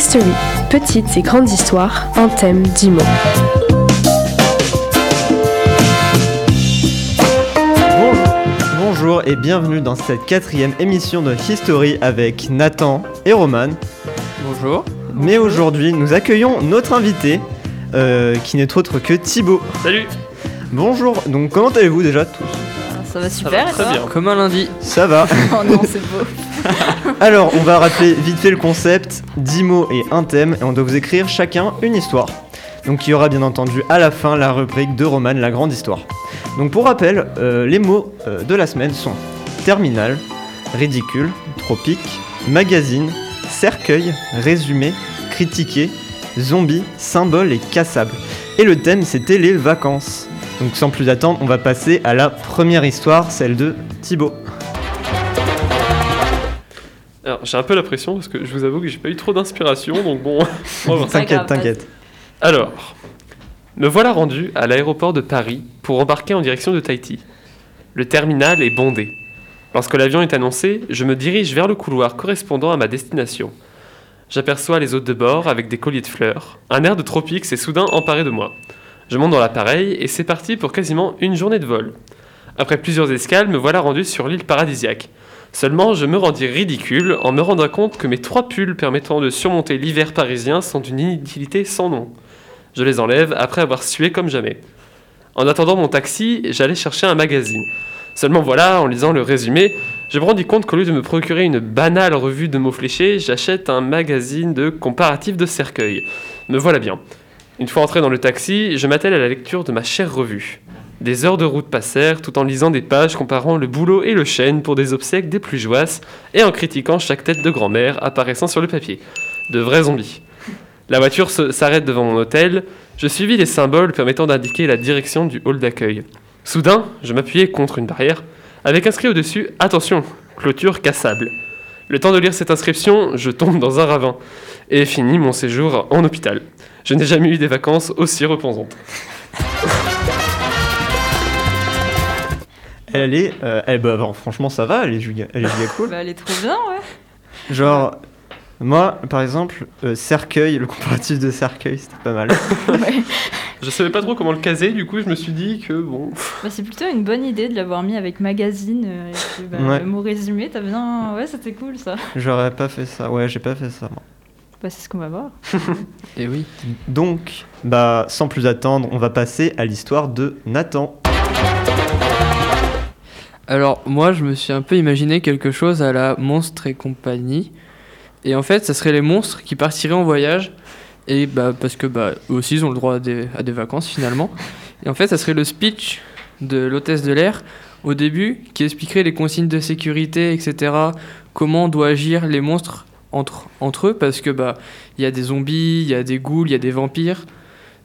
History, petites et grandes histoires, un thème, dix mots. Bonjour et bienvenue dans cette quatrième émission de History avec Nathan et Roman. Bonjour. Mais aujourd'hui, nous accueillons notre invité, euh, qui n'est autre que Thibaut. Salut Bonjour, donc comment allez-vous déjà tous? Ça va super, va très bien. Comme un lundi. Ça va Oh non, c'est beau. Alors, on va rappeler vite fait le concept 10 mots et un thème, et on doit vous écrire chacun une histoire. Donc, il y aura bien entendu à la fin la rubrique de Roman, la grande histoire. Donc, pour rappel, euh, les mots euh, de la semaine sont terminal, ridicule, tropique, magazine, cercueil, résumé, critiqué, zombie, symbole et cassable. Et le thème, c'était les vacances. Donc, sans plus attendre, on va passer à la première histoire, celle de Thibaut. Alors, j'ai un peu la pression parce que je vous avoue que j'ai pas eu trop d'inspiration, donc bon. T'inquiète, t'inquiète. Alors, me voilà rendu à l'aéroport de Paris pour embarquer en direction de Tahiti. Le terminal est bondé. Lorsque l'avion est annoncé, je me dirige vers le couloir correspondant à ma destination. J'aperçois les hôtes de bord avec des colliers de fleurs. Un air de tropique s'est soudain emparé de moi. Je monte dans l'appareil et c'est parti pour quasiment une journée de vol. Après plusieurs escales, me voilà rendu sur l'île paradisiaque. Seulement, je me rendis ridicule en me rendant compte que mes trois pulls permettant de surmonter l'hiver parisien sont d'une inutilité sans nom. Je les enlève après avoir sué comme jamais. En attendant mon taxi, j'allais chercher un magazine. Seulement voilà, en lisant le résumé, je me rendis compte qu'au lieu de me procurer une banale revue de mots fléchés, j'achète un magazine de comparatif de cercueil. Me voilà bien. Une fois entré dans le taxi, je m'attelle à la lecture de ma chère revue. Des heures de route passèrent tout en lisant des pages comparant le boulot et le chêne pour des obsèques des plus joasses et en critiquant chaque tête de grand-mère apparaissant sur le papier. De vrais zombies. La voiture s'arrête devant mon hôtel. Je suivis les symboles permettant d'indiquer la direction du hall d'accueil. Soudain, je m'appuyais contre une barrière avec inscrit au-dessus Attention, clôture cassable. Le temps de lire cette inscription, je tombe dans un ravin et finis mon séjour en hôpital. Je n'ai jamais eu des vacances aussi reposantes. Elle est, euh, elle, bah, bon, franchement, ça va, elle est giga, elle est giga cool. Bah, elle est trop bien, ouais. Genre, moi, par exemple, euh, cercueil, le comparatif de cercueil, c'était pas mal. Ouais. Je savais pas trop comment le caser, du coup je me suis dit que bon. Bah, c'est plutôt une bonne idée de l'avoir mis avec magazine. euh, et puis, bah, Ouais. Le mot résumé, t'as bien. Ouais, c'était cool ça. J'aurais pas fait ça. Ouais, j'ai pas fait ça. moi. Bah, c'est ce qu'on va voir. Et oui. Donc, bah, sans plus attendre, on va passer à l'histoire de Nathan. Alors, moi, je me suis un peu imaginé quelque chose à la Monstre et compagnie. Et en fait, ça serait les monstres qui partiraient en voyage. Et bah, parce que bah, eux aussi, ils ont le droit à des, à des vacances finalement. Et en fait, ça serait le speech de l'hôtesse de l'air au début qui expliquerait les consignes de sécurité, etc. Comment doivent agir les monstres entre, eux. Parce que bah, il y a des zombies, il y a des ghouls, il y a des vampires.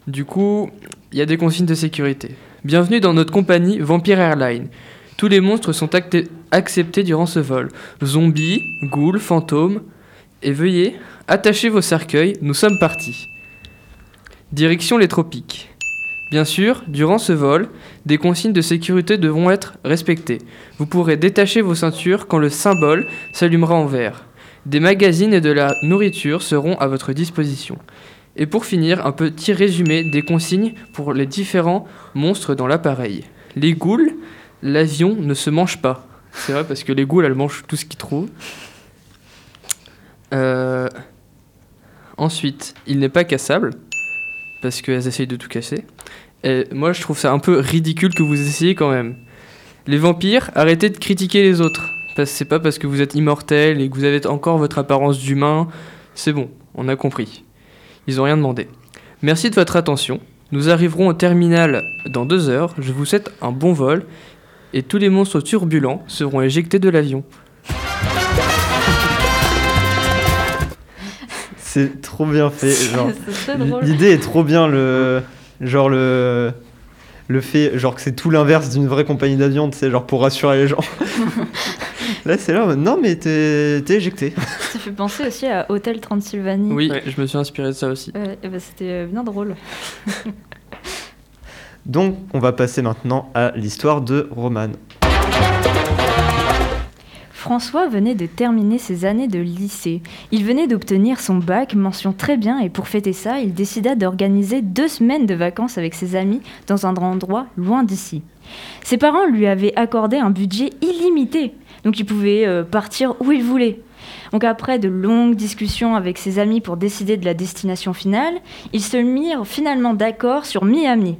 Du coup, il y a des consignes de sécurité. Bienvenue dans notre compagnie Vampire Airline. Tous les monstres sont acceptés durant ce vol. Zombies, ghouls, fantômes. Et veuillez attacher vos cercueils, nous sommes partis. Direction les tropiques. Bien sûr, durant ce vol, des consignes de sécurité devront être respectées. Vous pourrez détacher vos ceintures quand le symbole s'allumera en vert. Des magazines et de la nourriture seront à votre disposition. Et pour finir, un petit résumé des consignes pour les différents monstres dans l'appareil. Les ghouls, l'avion ne se mange pas. C'est vrai parce que les ghouls, elles mangent tout ce qu'ils trouvent. Euh, Ensuite, il n'est pas cassable parce qu'elles essayent de tout casser. Et moi, je trouve ça un peu ridicule que vous essayez quand même. Les vampires, arrêtez de critiquer les autres. Parce que c'est pas parce que vous êtes immortel et que vous avez encore votre apparence d'humain. C'est bon, on a compris. Ils ont rien demandé. Merci de votre attention. Nous arriverons au terminal dans deux heures. Je vous souhaite un bon vol. Et tous les monstres turbulents seront éjectés de l'avion. C'est trop bien fait. C'est l'idée est trop bien. Le, genre le, le fait, genre que c'est tout l'inverse d'une vraie compagnie d'avion, tu sais, genre pour rassurer les gens. Là, c'est là, non mais t'es t'es éjecté. Ça fait penser aussi à Hôtel Transylvanie. Oui, Ouais. je me suis inspiré de ça aussi. Et bah, c'était euh, bien drôle. Donc, on va passer maintenant à l'histoire de Roman. François venait de terminer ses années de lycée. Il venait d'obtenir son bac, mention très bien, et pour fêter ça, il décida d'organiser deux semaines de vacances avec ses amis dans un endroit loin d'ici. Ses parents lui avaient accordé un budget illimité, donc il pouvait euh, partir où il voulait. Donc après de longues discussions avec ses amis pour décider de la destination finale, ils se mirent finalement d'accord sur Miami.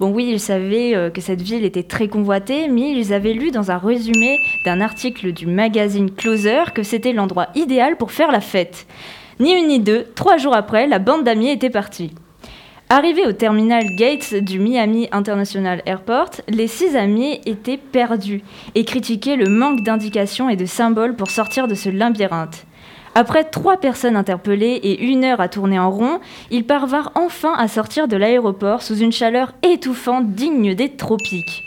Bon oui, ils savaient euh, que cette ville était très convoitée, mais ils avaient lu dans un résumé d'un article du magazine Closer que c'était l'endroit idéal pour faire la fête. Ni une ni deux, trois jours après, la bande d'amis était partie. Arrivés au terminal Gates du Miami International Airport, les six amis étaient perdus et critiquaient le manque d'indications et de symboles pour sortir de ce labyrinthe. Après trois personnes interpellées et une heure à tourner en rond, ils parvinrent enfin à sortir de l'aéroport sous une chaleur étouffante digne des tropiques.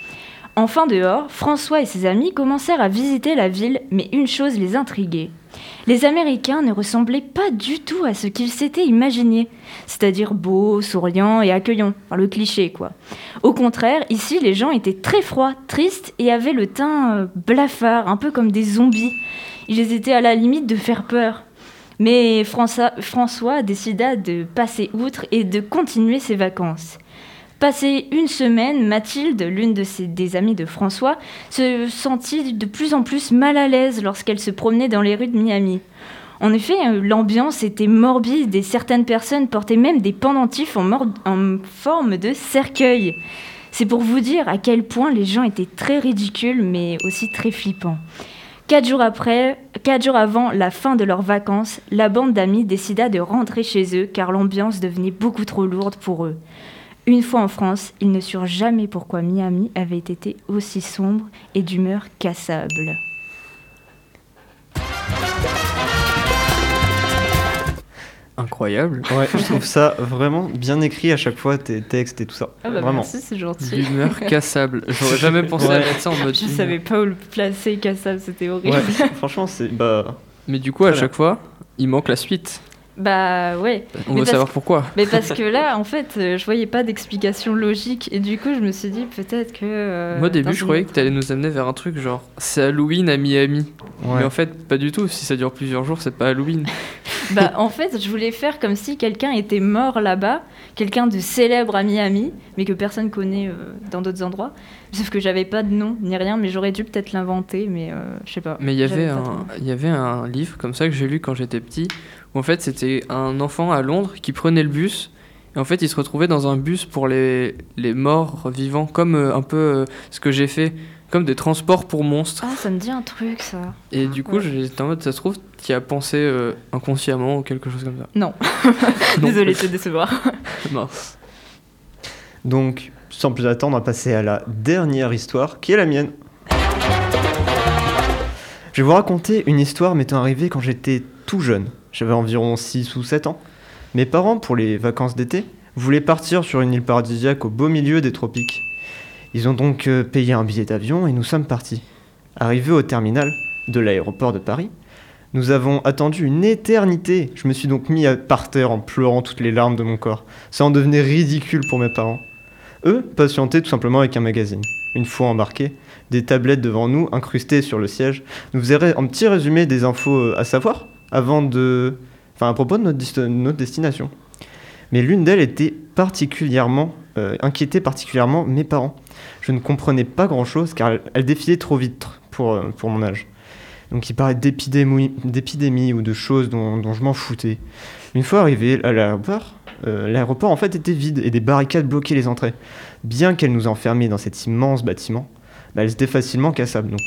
Enfin dehors, François et ses amis commencèrent à visiter la ville, mais une chose les intriguait. Les Américains ne ressemblaient pas du tout à ce qu'ils s'étaient imaginé, c'est-à-dire beaux, souriants et accueillants, par le cliché quoi. Au contraire, ici les gens étaient très froids, tristes et avaient le teint euh, blafard, un peu comme des zombies. Ils étaient à la limite de faire peur. Mais François décida de passer outre et de continuer ses vacances. Passé une semaine, Mathilde, l'une des amies de François, se sentit de plus en plus mal à l'aise lorsqu'elle se promenait dans les rues de Miami. En effet, euh, l'ambiance était morbide et certaines personnes portaient même des pendentifs en, en forme de cercueil. C'est pour vous dire à quel point les gens étaient très ridicules mais aussi très flippants. Quatre jours après, quatre jours avant la fin de leurs vacances, la bande d'amis décida de rentrer chez eux car l'ambiance devenait beaucoup trop lourde pour eux. Une fois en France, ils ne surent jamais pourquoi Miami avait été aussi sombre et d'humeur cassable. Incroyable. Ouais, je trouve ça vraiment bien écrit à chaque fois, tes textes et tout ça. Ah bah vraiment. merci, c'est gentil. L'humeur cassable. J'aurais jamais pensé à mettre ça en mode. Je humeur. savais pas où le placer, cassable, c'était horrible. Ouais, franchement, c'est. Bah. Mais du coup, à Voilà. chaque fois, il manque la suite. Bah ouais. On Mais veut savoir pourquoi. Mais parce que là, en fait, euh, je voyais pas d'explication logique et du coup, je me suis dit peut-être que. euh, Moi, au début, je croyais que t'allais nous amener vers un truc genre c'est Halloween à Miami. Ouais. Mais en fait, pas du tout. Si ça dure plusieurs jours, c'est pas Halloween. Bah, en fait, je voulais faire comme si quelqu'un était mort là-bas, quelqu'un de célèbre à Miami, mais que personne connaît euh, dans d'autres endroits. Sauf que j'avais pas de nom ni rien, mais j'aurais dû peut-être l'inventer, mais euh, je sais pas. Mais il y avait J'avais pas un, trop. il y avait un livre comme ça que j'ai lu quand j'étais petit, où en fait c'était un enfant à Londres qui prenait le bus, et en fait il se retrouvait dans un bus pour les, les morts vivants, comme euh, un peu euh, ce que j'ai fait, comme des transports pour monstres. Ah, ça me dit un truc, ça. Et du coup Ouais. j'étais en mode, ça se trouve, tu as pensé euh, inconsciemment ou quelque chose comme ça. Non. Non. Désolée de te décevoir. Mince. Donc, sans plus attendre, on va passer à la dernière histoire, qui est la mienne. Je vais vous raconter une histoire m'étant arrivée quand j'étais tout jeune. J'avais environ 6 ou 7 ans. Mes parents, pour les vacances d'été, voulaient partir sur une île paradisiaque au beau milieu des tropiques. Ils ont donc euh, payé un billet d'avion et nous sommes partis. Arrivés au terminal de l'aéroport de Paris, nous avons attendu une éternité. Je me suis donc mis à par terre en pleurant toutes les larmes de mon corps. Ça en devenait ridicule pour mes parents. Eux patientaient tout simplement avec un magazine. Une fois embarqués, des tablettes devant nous, incrustées sur le siège, nous faisaient un petit résumé des infos euh, à savoir avant de. Enfin, à propos de notre, notre destination. Mais l'une d'elles était particulièrement. euh, inquiétait particulièrement mes parents. Je ne comprenais pas grand chose car elle, défilait trop vite pour, euh, pour mon âge. Donc il parlait d'épidémie d'épidémie ou de choses dont, dont je m'en foutais. Une fois arrivé à l'aéroport, euh, l'aéroport en fait était vide et des barricades bloquaient les entrées. Bien qu'elles nous enfermaient dans cet immense bâtiment, bah, elles étaient facilement cassables. Donc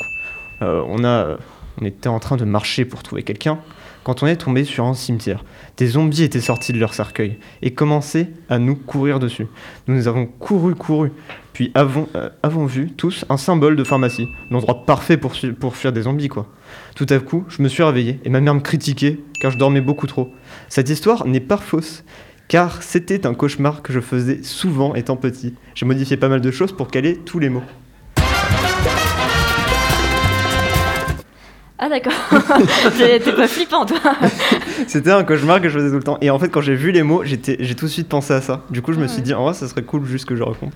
euh, on, a, on était en train de marcher pour trouver quelqu'un quand on est tombé sur un cimetière. Des zombies étaient sortis de leur cercueil et commençaient à nous courir dessus. Nous avons couru, couru, puis avons, euh, avons vu tous un symbole de pharmacie, l'endroit parfait pour, pour fuir des zombies quoi. Tout à coup, je me suis réveillé et ma mère me critiquait car je dormais beaucoup trop. Cette histoire n'est pas fausse, car c'était un cauchemar que je faisais souvent étant petit. J'ai modifié pas mal de choses pour caler tous les mots. Ah, d'accord. T'es pas flippant, toi. C'était un cauchemar que je faisais tout le temps. Et en fait, quand j'ai vu les mots, j'ai tout de suite pensé à ça. Du coup, je me suis dit, en vrai, ça serait cool juste que je raconte.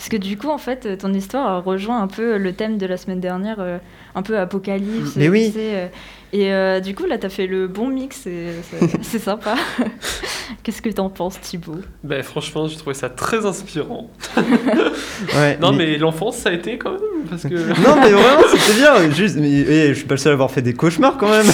Parce que du coup, en fait, euh, ton histoire rejoint un peu le thème de la semaine dernière, euh, un peu apocalypse. Mais oui. sais, euh, et euh, du coup, là, t'as fait le bon mix, et c'est- sympa. Qu'est-ce que t'en penses, Thibaut? Ben, franchement, j'ai trouvé ça très inspirant. Ouais, Non, mais l'enfance, ça a été quand même. Parce que. Non, mais vraiment, c'était bien. Juste, mais, eh, je suis pas le seul à avoir fait des cauchemars quand même.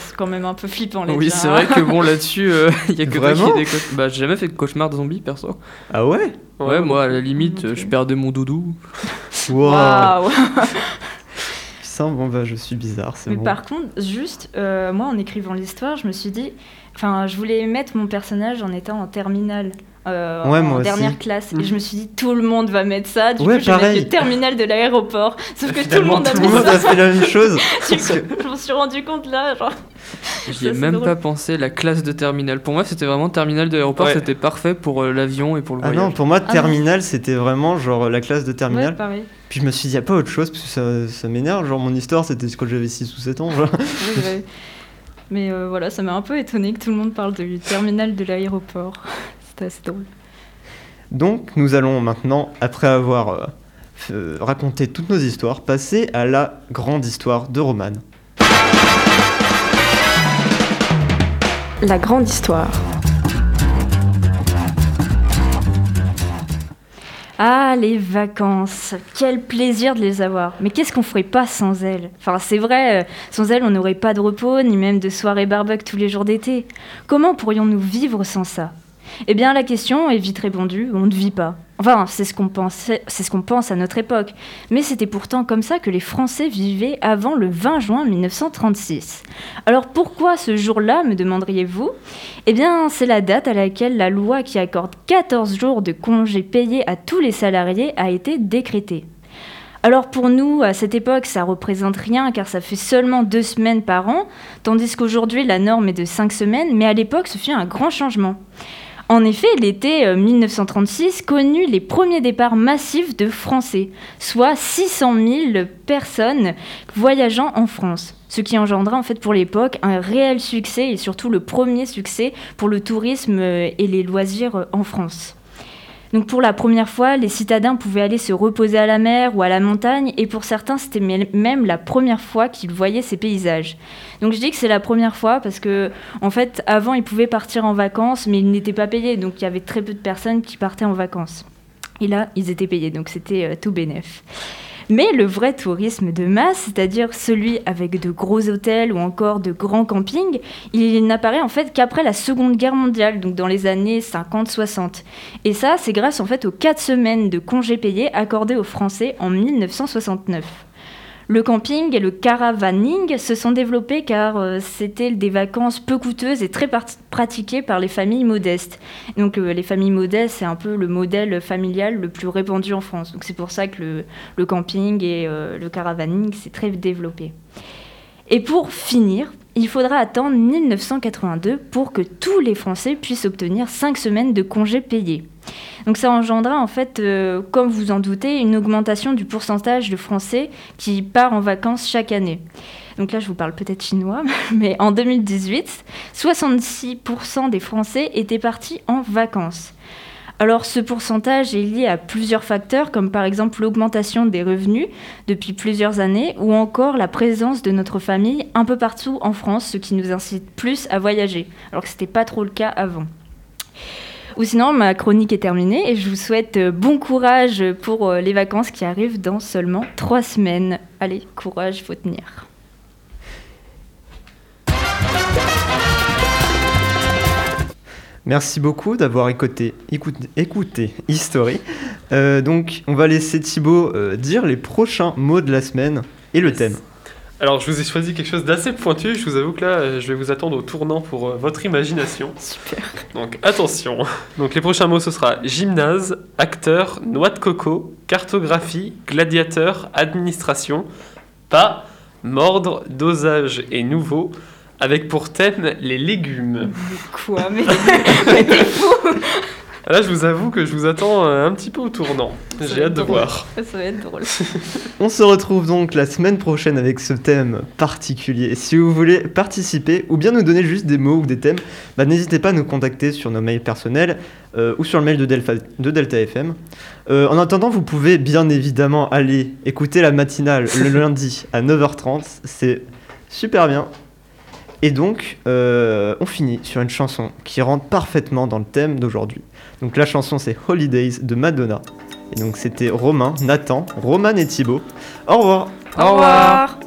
Sont quand même un peu flippants, les Oui, c'est hein. vrai que bon, là-dessus, euh, il y a que toi qui Vraiment ai des cauchemars. Bah, j'ai jamais fait de cauchemar de zombies, perso. Ah ouais Ouais, moi, à la limite, Ok. euh, je perdais mon doudou. Wow. Waouh Putain, bon bah je suis bizarre, c'est Mais bon. par contre, juste, euh, moi, en écrivant l'histoire, je me suis dit... Enfin, je voulais mettre mon personnage en étant en terminale. Euh, Ouais, en aussi. dernière classe. Mhm. Et je me suis dit, tout le monde va mettre ça. Du Ouais, coup, je vais le terminal de l'aéroport. Sauf que tout le monde a Tout monde ça. a fait la même chose. Du coup, je me suis rendu compte là, genre. J'y ai même drôle. pas pensé, la classe de terminal. Pour moi, c'était vraiment terminal de l'aéroport, Ouais. c'était parfait pour euh, l'avion et pour le Ah voyage. non, pour moi, Ah terminal, c'était vraiment genre la classe de terminal. Puis je me suis dit, y a pas autre chose, parce que ça, ça m'énerve. Genre, mon histoire, c'était quand j'avais 6 ou 7 ans. Genre. Ouais. Mais euh, voilà, ça m'a un peu étonné que tout le monde parle du terminal de l'aéroport. C'était assez drôle. Donc, nous allons maintenant, après avoir euh, euh, raconté toutes nos histoires, passer à la grande histoire de Roman. La grande histoire. Ah, les vacances Quel plaisir de les avoir Mais qu'est-ce qu'on ferait pas sans elles? Enfin, c'est vrai, euh, sans elles, on n'aurait pas de repos, ni même de soirées barbecue tous les jours d'été. Comment pourrions-nous vivre sans ça? Eh bien, la question est vite répondue, on ne vit pas. Enfin, c'est ce qu'on c'est ce qu'on pense à notre époque. Mais c'était pourtant comme ça que les Français vivaient avant le 20 juin 1936. Alors pourquoi ce jour-là, me demanderiez-vous? Eh bien, c'est la date à laquelle la loi qui accorde 14 jours de congés payés à tous les salariés a été décrétée. Alors pour nous, à cette époque, ça représente rien car ça fait seulement deux semaines par an, tandis qu'aujourd'hui la norme est de cinq semaines, mais à l'époque ce fut un grand changement. En effet, l'été euh, 1936 connut les premiers départs massifs de Français, soit 600 000 personnes voyageant en France. Ce qui engendra en fait pour l'époque un réel succès et surtout le premier succès pour le tourisme euh, et les loisirs euh, en France. Donc pour la première fois, les citadins pouvaient aller se reposer à la mer ou à la montagne et pour certains c'était même la première fois qu'ils voyaient ces paysages. Donc je dis que c'est la première fois parce que en fait avant ils pouvaient partir en vacances mais ils n'étaient pas payés donc il y avait très peu de personnes qui partaient en vacances. Et là ils étaient payés donc c'était euh, tout bénef. Mais le vrai tourisme de masse, c'est-à-dire celui avec de gros hôtels ou encore de grands campings, il n'apparaît en fait qu'après la Seconde Guerre mondiale, donc dans les années 50-60. Et ça, c'est grâce en fait aux 4 semaines de congés payés accordés aux Français en 1969. Le camping et le caravaning se sont développés car euh, c'était des vacances peu coûteuses et très pratiquées par les familles modestes. Donc euh, les familles modestes, c'est un peu le modèle familial le plus répandu en France. Donc c'est pour ça que le, le camping et euh, le caravaning, c'est très développé. Et pour finir, il faudra attendre 1982 pour que tous les Français puissent obtenir 5 semaines de congés payés. Donc ça engendra en fait, euh, comme vous en doutez, une augmentation du pourcentage de Français qui part en vacances chaque année. Donc là, je vous parle peut-être chinois, mais en 2018, 66% des Français étaient partis en vacances. Alors ce pourcentage est lié à plusieurs facteurs, comme par exemple l'augmentation des revenus depuis plusieurs années, ou encore la présence de notre famille un peu partout en France, ce qui nous incite plus à voyager, alors que ce n'était pas trop le cas avant. Ou sinon, ma chronique est terminée et je vous souhaite euh, bon courage pour euh, les vacances qui arrivent dans seulement trois semaines. Allez, courage, faut tenir. Merci beaucoup d'avoir écouté, écouté, écouté History. Euh, donc, on va laisser Thibaut euh, dire les prochains mots de la semaine et le Yes. thème. Alors, je vous ai choisi quelque chose d'assez pointu. Je vous avoue que là, je vais vous attendre au tournant pour euh, votre imagination. Super. Donc, attention. Donc, les prochains mots, ce sera gymnase, acteur, noix de coco, cartographie, gladiateur, administration, pas, mordre, dosage et nouveau, avec pour thème les légumes. Quoi Mais, mais t'es fou Là, je vous avoue que je vous attends euh, un petit peu au tournant. J'ai hâte de voir. Ça va être drôle. On se retrouve donc la semaine prochaine avec ce thème particulier. Si vous voulez participer ou bien nous donner juste des mots ou des thèmes, bah, n'hésitez pas à nous contacter sur nos mails personnels euh, ou sur le mail de, Delpha- de Delta FM. Euh, en attendant, vous pouvez bien évidemment aller écouter la matinale le lundi à 9h30. C'est super bien. Et donc, euh, on finit sur une chanson qui rentre parfaitement dans le thème d'aujourd'hui. Donc la chanson c'est Holidays de Madonna. Et donc c'était Romain, Nathan, Roman et Thibaut. Au revoir Au revoir.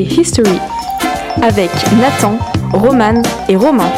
History avec Nathan, Roman et Romain.